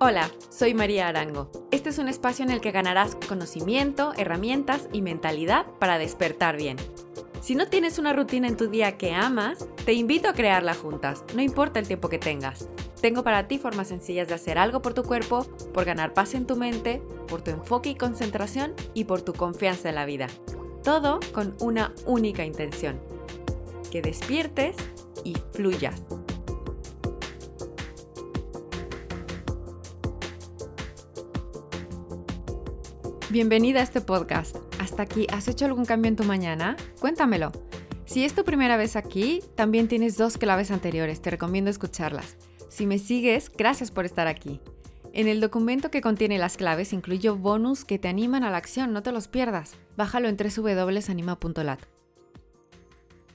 Hola, soy María Arango. Este es un espacio en el que ganarás conocimiento, herramientas y mentalidad para despertar bien. Si no tienes una rutina en tu día que amas, te invito a crearla juntas, no importa el tiempo que tengas. Tengo para ti formas sencillas de hacer algo por tu cuerpo, por ganar paz en tu mente, por tu enfoque y concentración y por tu confianza en la vida. Todo con una única intención. Que despiertes y fluyas. Bienvenida a este podcast. Hasta aquí, ¿has hecho algún cambio en tu mañana? Cuéntamelo. Si es tu primera vez aquí, también tienes dos claves anteriores, te recomiendo escucharlas. Si me sigues, gracias por estar aquí. En el documento que contiene las claves incluyo bonus que te animan a la acción, no te los pierdas. Bájalo en www.anima.lat.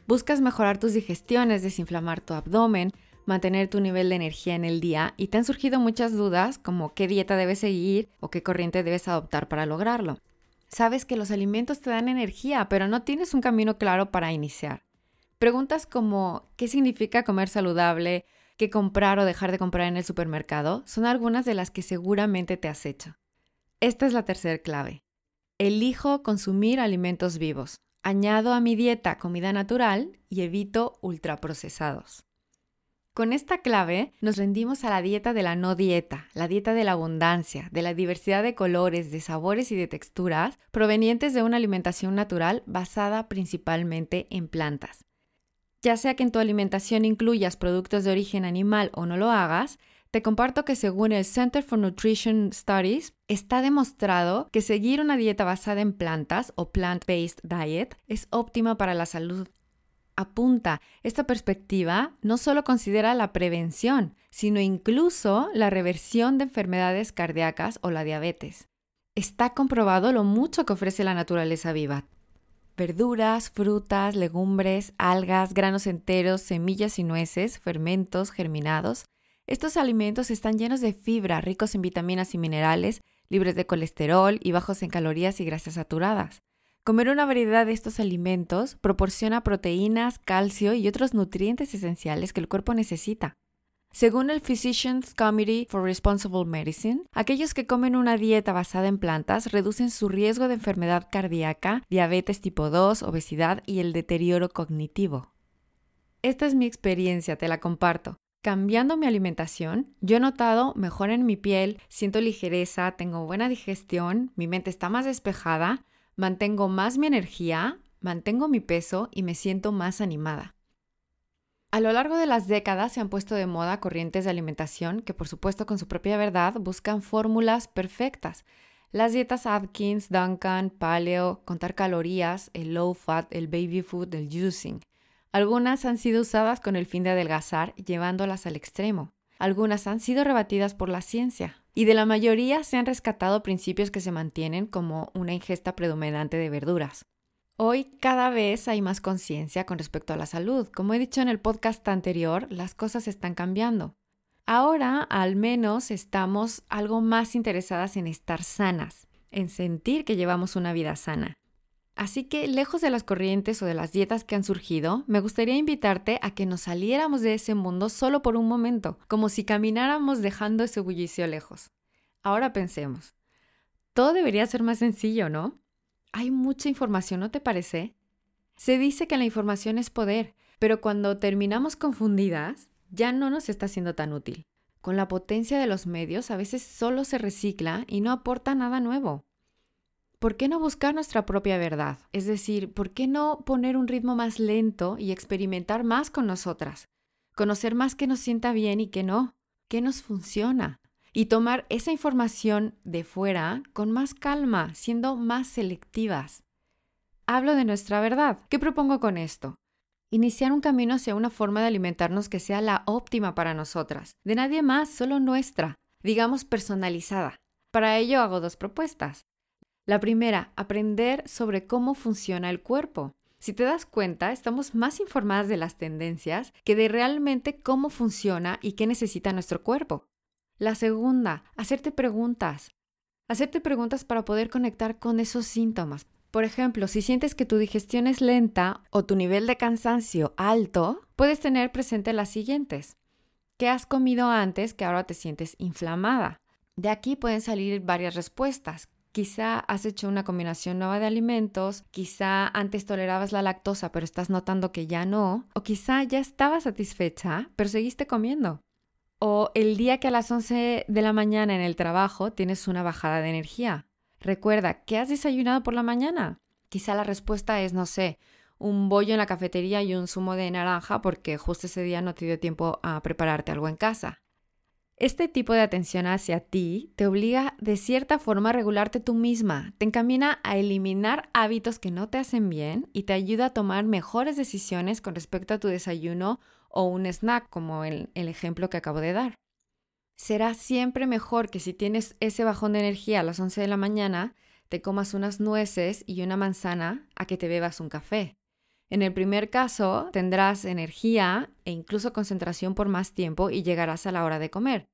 Buscas mejorar tus digestiones, desinflamar tu abdomen, mantener tu nivel de energía en el día y te han surgido muchas dudas como qué dieta debes seguir o qué corriente debes adoptar para lograrlo. Sabes que los alimentos te dan energía, pero no tienes un camino claro para iniciar. Preguntas como ¿qué significa comer saludable? ¿Qué comprar o dejar de comprar en el supermercado? Son algunas de las que seguramente te has hecho. Esta es la tercera clave. Elijo consumir alimentos vivos. Añado a mi dieta comida natural y evito ultraprocesados. Con esta clave nos rendimos a la dieta de la no dieta, la dieta de la abundancia, de la diversidad de colores, de sabores y de texturas provenientes de una alimentación natural basada principalmente en plantas. Ya sea que en tu alimentación incluyas productos de origen animal o no lo hagas, te comparto que según el Center for Nutrition Studies, está demostrado que seguir una dieta basada en plantas o plant-based diet es óptima para la salud apunta, esta perspectiva no solo considera la prevención, sino incluso la reversión de enfermedades cardíacas o la diabetes. Está comprobado lo mucho que ofrece la naturaleza viva. Verduras, frutas, legumbres, algas, granos enteros, semillas y nueces, fermentos, germinados. Estos alimentos están llenos de fibra, ricos en vitaminas y minerales, libres de colesterol y bajos en calorías y grasas saturadas. Comer una variedad de estos alimentos proporciona proteínas, calcio y otros nutrientes esenciales que el cuerpo necesita. Según el Physicians Committee for Responsible Medicine, aquellos que comen una dieta basada en plantas reducen su riesgo de enfermedad cardíaca, diabetes tipo 2, obesidad y el deterioro cognitivo. Esta es mi experiencia, te la comparto. Cambiando mi alimentación, yo he notado mejor en mi piel, siento ligereza, tengo buena digestión, mi mente está más despejada, mantengo más mi energía, mantengo mi peso y me siento más animada. A lo largo de las décadas se han puesto de moda corrientes de alimentación que por supuesto con su propia verdad buscan fórmulas perfectas. Las dietas Atkins, Duncan, Paleo, contar calorías, el low fat, el baby food, el juicing. Algunas han sido usadas con el fin de adelgazar, llevándolas al extremo. Algunas han sido rebatidas por la ciencia, y de la mayoría se han rescatado principios que se mantienen como una ingesta predominante de verduras. Hoy cada vez hay más conciencia con respecto a la salud. Como he dicho en el podcast anterior, las cosas están cambiando. Ahora al menos estamos algo más interesadas en estar sanas, en sentir que llevamos una vida sana. Así que, lejos de las corrientes o de las dietas que han surgido, me gustaría invitarte a que nos saliéramos de ese mundo solo por un momento, como si camináramos dejando ese bullicio lejos. Ahora pensemos. Todo debería ser más sencillo, ¿no? Hay mucha información, ¿no te parece? Se dice que la información es poder, pero cuando terminamos confundidas, ya no nos está siendo tan útil. Con la potencia de los medios, a veces solo se recicla y no aporta nada nuevo. ¿Por qué no buscar nuestra propia verdad? Es decir, ¿por qué no poner un ritmo más lento y experimentar más con nosotras? Conocer más qué nos sienta bien y qué no, qué nos funciona. Y tomar esa información de fuera con más calma, siendo más selectivas. Hablo de nuestra verdad. ¿Qué propongo con esto? Iniciar un camino hacia una forma de alimentarnos que sea la óptima para nosotras, de nadie más, solo nuestra, digamos personalizada. Para ello hago dos propuestas. La primera, aprender sobre cómo funciona el cuerpo. Si te das cuenta, estamos más informadas de las tendencias que de realmente cómo funciona y qué necesita nuestro cuerpo. La segunda, hacerte preguntas. Hacerte preguntas para poder conectar con esos síntomas. Por ejemplo, si sientes que tu digestión es lenta o tu nivel de cansancio alto, puedes tener presente las siguientes. ¿Qué has comido antes que ahora te sientes inflamada? De aquí pueden salir varias respuestas. Quizá has hecho una combinación nueva de alimentos, quizá antes tolerabas la lactosa pero estás notando que ya no, o quizá ya estabas satisfecha pero seguiste comiendo. O el día que a las 11 de la mañana en el trabajo tienes una bajada de energía. Recuerda, ¿qué has desayunado por la mañana? Quizá la respuesta es, no sé, un bollo en la cafetería y un zumo de naranja porque justo ese día no te dio tiempo a prepararte algo en casa. Este tipo de atención hacia ti te obliga de cierta forma a regularte tú misma, te encamina a eliminar hábitos que no te hacen bien y te ayuda a tomar mejores decisiones con respecto a tu desayuno o un snack, como el, el ejemplo que acabo de dar. Será siempre mejor que si tienes ese bajón de energía a las 11 de la mañana, te comas unas nueces y una manzana a que te bebas un café. En el primer caso, tendrás energía e incluso concentración por más tiempo y llegarás a la hora de comer.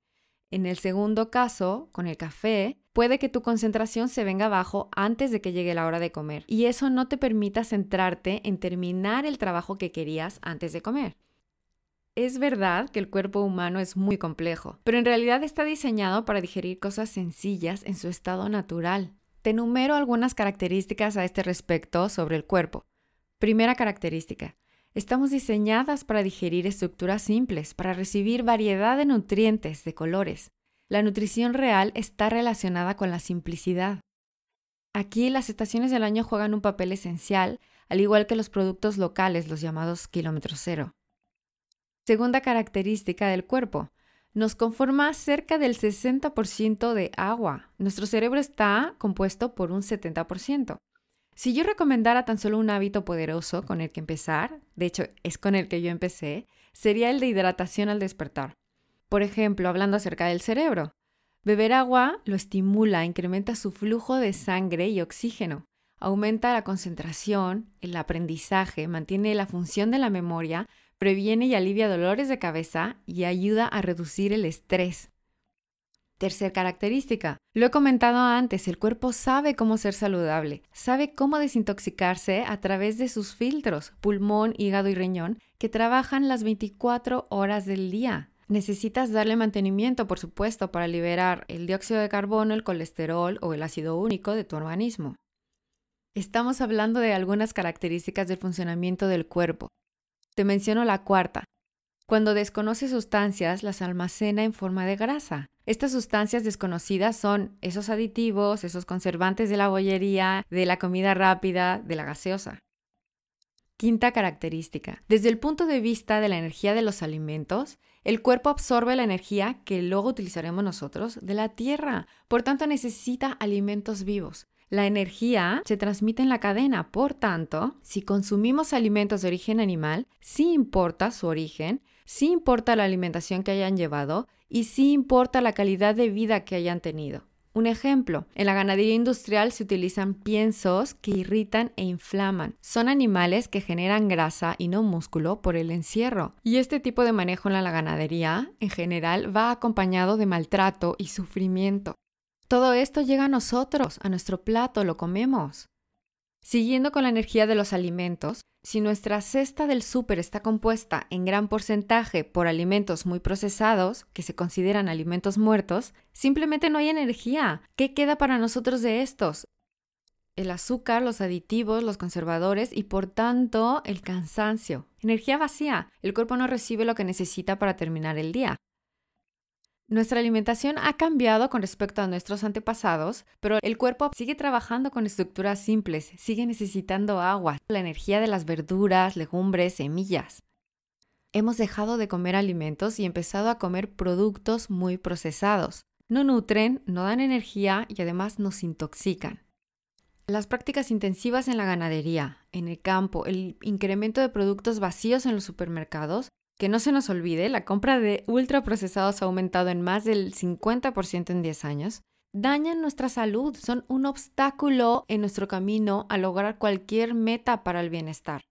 En el segundo caso, con el café, puede que tu concentración se venga abajo antes de que llegue la hora de comer y eso no te permita centrarte en terminar el trabajo que querías antes de comer. Es verdad que el cuerpo humano es muy complejo, pero en realidad está diseñado para digerir cosas sencillas en su estado natural. Te enumero algunas características a este respecto sobre el cuerpo. Primera característica. Estamos diseñadas para digerir estructuras simples, para recibir variedad de nutrientes, de colores. La nutrición real está relacionada con la simplicidad. Aquí las estaciones del año juegan un papel esencial, al igual que los productos locales, los llamados kilómetro cero. Segunda característica del cuerpo. Nos conforma cerca del 60% de agua. Nuestro cerebro está compuesto por un 70%. Si yo recomendara tan solo un hábito poderoso con el que empezar, de hecho es con el que yo empecé, sería el de hidratación al despertar. Por ejemplo, hablando acerca del cerebro. Beber agua lo estimula, incrementa su flujo de sangre y oxígeno, aumenta la concentración, el aprendizaje, mantiene la función de la memoria, previene y alivia dolores de cabeza y ayuda a reducir el estrés. Tercer característica. Lo he comentado antes, el cuerpo sabe cómo ser saludable, sabe cómo desintoxicarse a través de sus filtros, pulmón, hígado y riñón, que trabajan las 24 horas del día. Necesitas darle mantenimiento, por supuesto, para liberar el dióxido de carbono, el colesterol o el ácido único de tu organismo. Estamos hablando de algunas características del funcionamiento del cuerpo. Te menciono la cuarta, cuando desconoce sustancias, las almacena en forma de grasa. Estas sustancias desconocidas son esos aditivos, esos conservantes de la bollería, de la comida rápida, de la gaseosa. Quinta característica. Desde el punto de vista de la energía de los alimentos, el cuerpo absorbe la energía que luego utilizaremos nosotros de la tierra. Por tanto, necesita alimentos vivos. La energía se transmite en la cadena, por tanto, si consumimos alimentos de origen animal, sí importa su origen, sí importa la alimentación que hayan llevado y sí importa la calidad de vida que hayan tenido. Un ejemplo, en la ganadería industrial se utilizan piensos que irritan e inflaman. Son animales que generan grasa y no músculo por el encierro. Y este tipo de manejo en la ganadería, en general, va acompañado de maltrato y sufrimiento. Todo esto llega a nosotros, a nuestro plato, lo comemos. Siguiendo con la energía de los alimentos, si nuestra cesta del súper está compuesta en gran porcentaje por alimentos muy procesados, que se consideran alimentos muertos, simplemente no hay energía. ¿Qué queda para nosotros de estos? El azúcar, los aditivos, los conservadores y por tanto el cansancio. Energía vacía. El cuerpo no recibe lo que necesita para terminar el día. Nuestra alimentación ha cambiado con respecto a nuestros antepasados, pero el cuerpo sigue trabajando con estructuras simples, sigue necesitando agua, la energía de las verduras, legumbres, semillas. Hemos dejado de comer alimentos y empezado a comer productos muy procesados. No nutren, no dan energía y además nos intoxican. Las prácticas intensivas en la ganadería, en el campo, el incremento de productos vacíos en los supermercados que no se nos olvide, la compra de ultraprocesados ha aumentado en más del 50% en 10 años. Dañan nuestra salud, son un obstáculo en nuestro camino a lograr cualquier meta para el bienestar.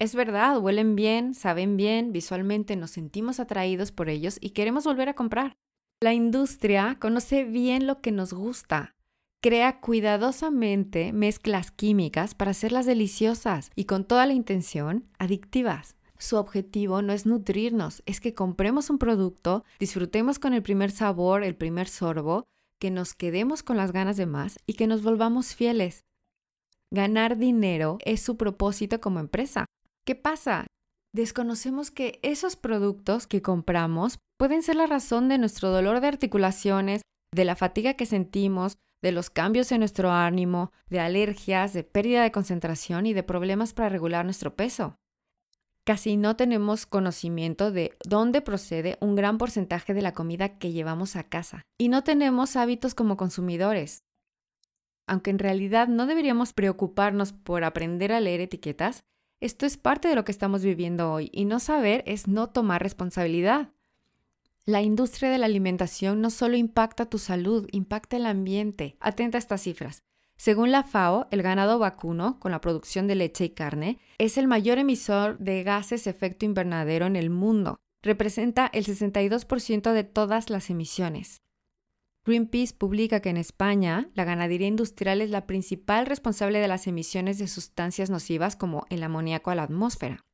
Es verdad, huelen bien, saben bien, visualmente nos sentimos atraídos por ellos y queremos volver a comprar. La industria conoce bien lo que nos gusta, crea cuidadosamente mezclas químicas para hacerlas deliciosas y con toda la intención adictivas. Su objetivo no es nutrirnos, es que compremos un producto, disfrutemos con el primer sabor, el primer sorbo, que nos quedemos con las ganas de más y que nos volvamos fieles. Ganar dinero es su propósito como empresa. ¿Qué pasa? Desconocemos que esos productos que compramos pueden ser la razón de nuestro dolor de articulaciones, de la fatiga que sentimos, de los cambios en nuestro ánimo, de alergias, de pérdida de concentración y de problemas para regular nuestro peso. Casi no tenemos conocimiento de dónde procede un gran porcentaje de la comida que llevamos a casa y no tenemos hábitos como consumidores. Aunque en realidad no deberíamos preocuparnos por aprender a leer etiquetas, esto es parte de lo que estamos viviendo hoy y no saber es no tomar responsabilidad. La industria de la alimentación no solo impacta tu salud, impacta el ambiente. Atenta a estas cifras. Según la FAO, el ganado vacuno, con la producción de leche y carne, es el mayor emisor de gases efecto invernadero en el mundo. Representa el 62% de todas las emisiones. Greenpeace publica que en España la ganadería industrial es la principal responsable de las emisiones de sustancias nocivas como el amoníaco a la atmósfera.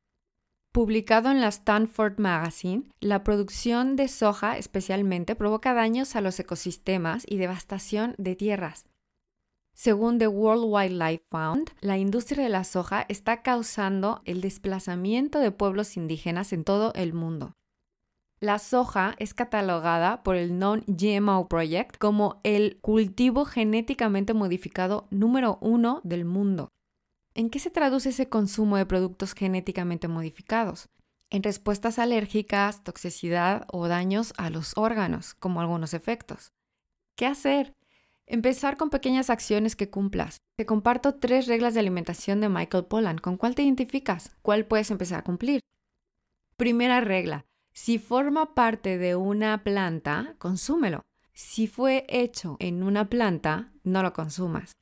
Publicado en la Stanford Magazine, la producción de soja especialmente provoca daños a los ecosistemas y devastación de tierras. Según The World Wildlife Fund, la industria de la soja está causando el desplazamiento de pueblos indígenas en todo el mundo. La soja es catalogada por el Non-GMO Project como el cultivo genéticamente modificado número uno del mundo. ¿En qué se traduce ese consumo de productos genéticamente modificados? En respuestas alérgicas, toxicidad o daños a los órganos, como algunos efectos. ¿Qué hacer? Empezar con pequeñas acciones que cumplas. Te comparto tres reglas de alimentación de Michael Pollan. ¿Con cuál te identificas? ¿Cuál puedes empezar a cumplir? Primera regla. Si forma parte de una planta, consúmelo. Si fue hecho en una planta, no lo consumas.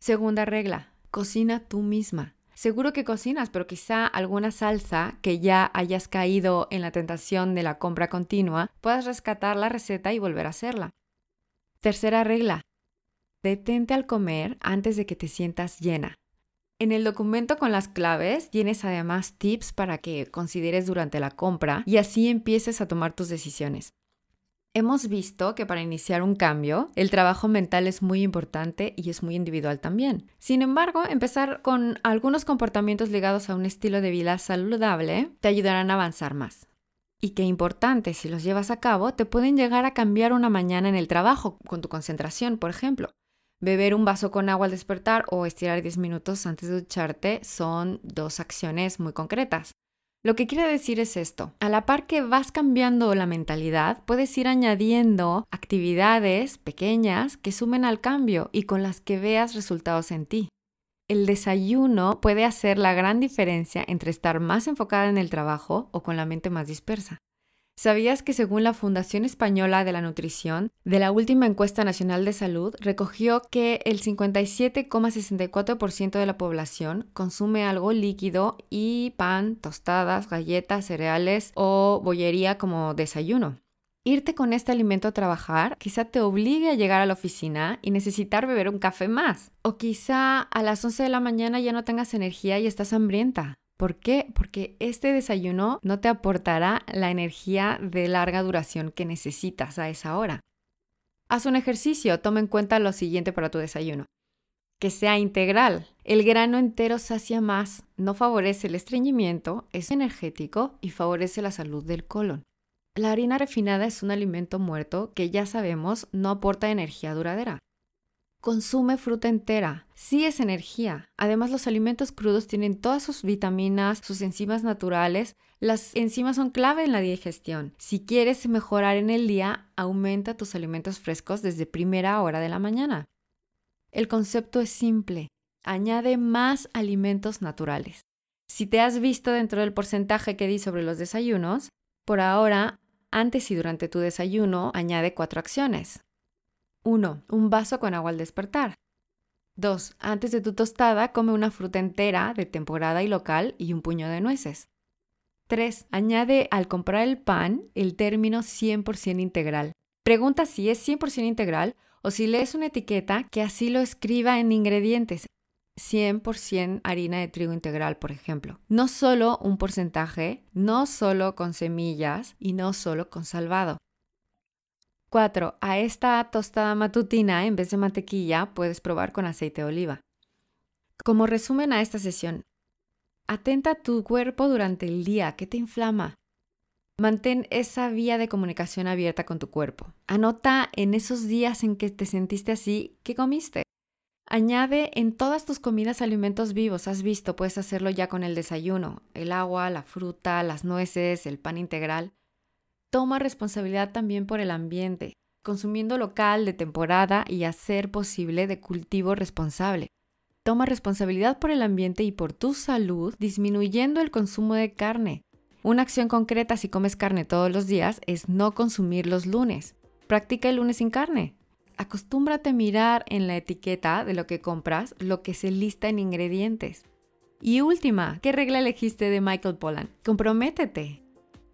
Segunda regla. Cocina tú misma. Seguro que cocinas, pero quizá alguna salsa que ya hayas caído en la tentación de la compra continua, puedas rescatar la receta y volver a hacerla. Tercera regla. Detente al comer antes de que te sientas llena. En el documento con las claves tienes además tips para que consideres durante la compra y así empieces a tomar tus decisiones. Hemos visto que para iniciar un cambio, el trabajo mental es muy importante y es muy individual también. Sin embargo, empezar con algunos comportamientos ligados a un estilo de vida saludable te ayudarán a avanzar más. Y qué importante, si los llevas a cabo, te pueden llegar a cambiar una mañana en el trabajo, con tu concentración, por ejemplo. Beber un vaso con agua al despertar o estirar 10 minutos antes de ducharte son dos acciones muy concretas. Lo que quiere decir es esto, a la par que vas cambiando la mentalidad, puedes ir añadiendo actividades pequeñas que sumen al cambio y con las que veas resultados en ti. El desayuno puede hacer la gran diferencia entre estar más enfocada en el trabajo o con la mente más dispersa. ¿Sabías que según la Fundación Española de la Nutrición, de la última encuesta nacional de salud, recogió que el 57,64% de la población consume algo líquido y pan, tostadas, galletas, cereales o bollería como desayuno? Irte con este alimento a trabajar quizá te obligue a llegar a la oficina y necesitar beber un café más. O quizá a las 11 de la mañana ya no tengas energía y estás hambrienta. ¿Por qué? Porque este desayuno no te aportará la energía de larga duración que necesitas a esa hora. Haz un ejercicio, toma en cuenta lo siguiente para tu desayuno. Que sea integral. El grano entero sacia más, no favorece el estreñimiento, es energético y favorece la salud del colon. La harina refinada es un alimento muerto que ya sabemos no aporta energía duradera. Consume fruta entera. Sí es energía. Además, los alimentos crudos tienen todas sus vitaminas, sus enzimas naturales. Las enzimas son clave en la digestión. Si quieres mejorar en el día, aumenta tus alimentos frescos desde primera hora de la mañana. El concepto es simple. Añade más alimentos naturales. Si te has visto dentro del porcentaje que di sobre los desayunos, por ahora, antes y durante tu desayuno, añade cuatro acciones. 1. Un vaso con agua al despertar. 2. Antes de tu tostada, come una fruta entera de temporada y local y un puño de nueces. 3. Añade al comprar el pan el término 100% integral. Pregunta si es 100% integral o si lees una etiqueta que así lo escriba en ingredientes. 100% harina de trigo integral, por ejemplo. No solo un porcentaje, no solo con semillas y no solo con salvado. 4. A esta tostada matutina, en vez de mantequilla, puedes probar con aceite de oliva. Como resumen a esta sesión, atenta a tu cuerpo durante el día. ¿Qué te inflama? Mantén esa vía de comunicación abierta con tu cuerpo. Anota en esos días en que te sentiste así, ¿qué comiste? Añade en todas tus comidas alimentos vivos. Has visto, puedes hacerlo ya con el desayuno, el agua, la fruta, las nueces, el pan integral. Toma responsabilidad también por el ambiente, consumiendo local, de temporada y hacer posible de cultivo responsable. Toma responsabilidad por el ambiente y por tu salud, disminuyendo el consumo de carne. Una acción concreta si comes carne todos los días es no consumir los lunes. Practica el lunes sin carne. Acostúmbrate a mirar en la etiqueta de lo que compras lo que se lista en ingredientes. Y última, ¿qué regla elegiste de Michael Pollan? Comprométete.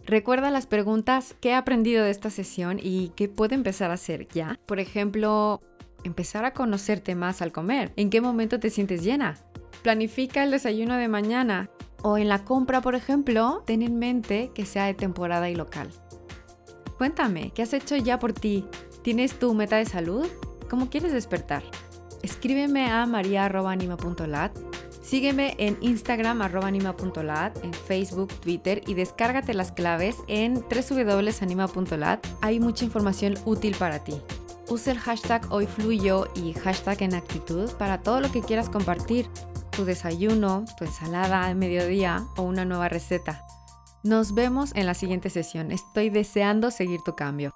Recuerda las preguntas que he aprendido de esta sesión y qué puedo empezar a hacer ya. Por ejemplo, empezar a conocerte más al comer. ¿En qué momento te sientes llena? Planifica el desayuno de mañana. O en la compra, por ejemplo, ten en mente que sea de temporada y local. Cuéntame, ¿qué has hecho ya por ti? ¿Tienes tu meta de salud? ¿Cómo quieres despertar? Escríbeme a maria.anima.lat Sígueme en Instagram arrobanima.lat, en Facebook, Twitter y descárgate las claves en www.anima.lat. Hay mucha información útil para ti. Usa el hashtag hoyfluyo y hashtag en actitud para todo lo que quieras compartir, tu desayuno, tu ensalada de mediodía o una nueva receta. Nos vemos en la siguiente sesión. Estoy deseando seguir tu cambio.